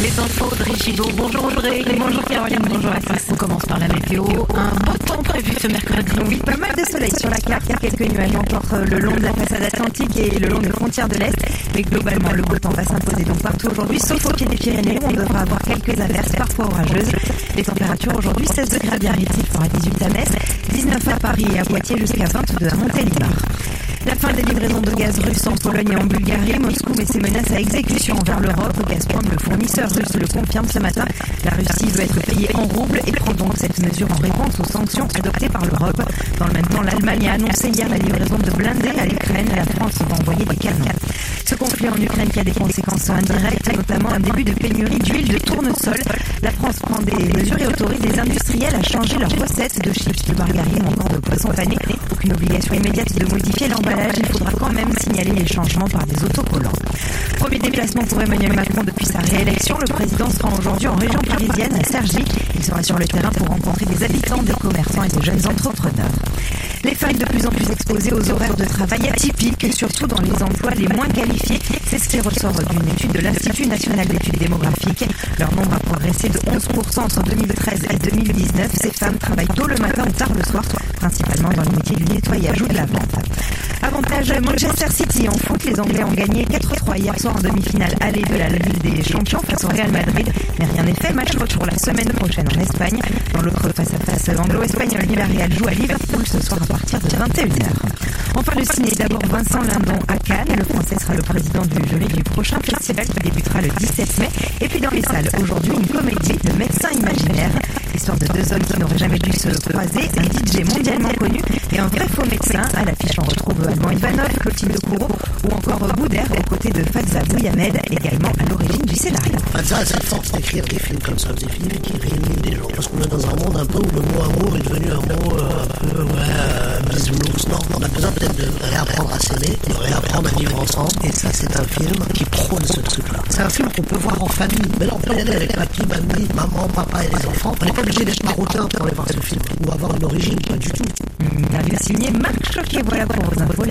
Les infos de Richido. Bonjour Audrey. Bonjour Caroline. Bonjour à. On commence par la météo. Un beau temps prévu ce mercredi. Oui, pas mal de soleil sur la carte. Il y a quelques nuages encore euh, le long de la façade atlantique et le long des frontières de l'Est. Mais globalement, le beau temps va s'imposer donc partout aujourd'hui, sauf au pied des Pyrénées où on devra avoir quelques averses, parfois orageuses. Les températures aujourd'hui, 16 degrés à Biarritz, il fera 18 à Metz, 19 à Paris et à Poitiers jusqu'à 22 à Montélimar. La fin des livraisons de gaz russe en Pologne et en Bulgarie. Moscou met ses menaces à exécution envers l'Europe. Gazprom, le fournisseur russe, le confirme ce matin. La Russie veut être payée en roubles et prend donc cette mesure en réponse aux sanctions adoptées par l'Europe. Dans le même temps, l'Allemagne a annoncé hier la livraison de blindés à l'Ukraine. La France va envoyer des canons. En Ukraine qui a des conséquences indirectes, notamment un début de pénurie d'huile de tournesol. La France prend des mesures et autorise les industriels à changer leurs recettes de chips, de margarine ou encore de poisson pané. Aucune obligation immédiate de modifier l'emballage. Il faudra quand même signaler les changements par des autocollants. Premier déplacement pour Emmanuel Macron depuis sa réélection. Le président sera aujourd'hui en région parisienne à Cergy. Il sera sur le terrain pour rencontrer des habitants, des commerçants et des jeunes entrepreneurs. Les femmes de plus en plus exposées aux horaires de travail atypiques, surtout dans les emplois les moins qualifiés. C'est ce qui ressort d'une étude de l'Institut national d'études démographiques. Leur nombre a progressé de 11% entre 2013 et 2019. Ces femmes travaillent tôt le matin ou tard le soir, principalement dans les métiers du nettoyage ou de la vente. Avantage Manchester City en foot. Les Anglais ont gagné 4-3 hier soir en demi-finale aller de la Ligue des Champions face au Real Madrid. Mais rien n'est fait. Match retour la semaine prochaine en Espagne. Dans l'autre face-à-face anglo-espagnol, Villarreal joue à Liverpool ce soir à partir de 21h. Enfin, le ciné, d'abord Vincent Lindon à Cannes. Le français sera le président du jury du prochain festival qui débutera le 17 mai. Et puis dans les salles, aujourd'hui, une comédie de médecins imaginaires. L'histoire de deux hommes qui n'auraient jamais dû se croiser, un DJ mondialement connu et un vrai faux médecin. À l'affiche, on retrouve Alban Ivanov, Clotilde Courreau ou encore Boudère aux côtés de Fadza Bouyamed, également à l'origine du scénario. A force d'écrire des films comme ça, des films qui réunissent des gens. Parce qu'on est dans un monde un peu où le mot amour est devenu un mot euh, euh, Non, on a besoin peut-être de réapprendre à s'aimer, de réapprendre à vivre ensemble. Et ça, c'est un film qui prône ce truc-là. C'est un film qu'on peut voir en famille. Mais là, on peut y aller avec mamie, maman, papa et les enfants. On n'est pas obligé d'être marocain pour aller voir ce film. Ou avoir une origine, pas du tout. Interview signé Marc Choquet. Voilà pour vos infos.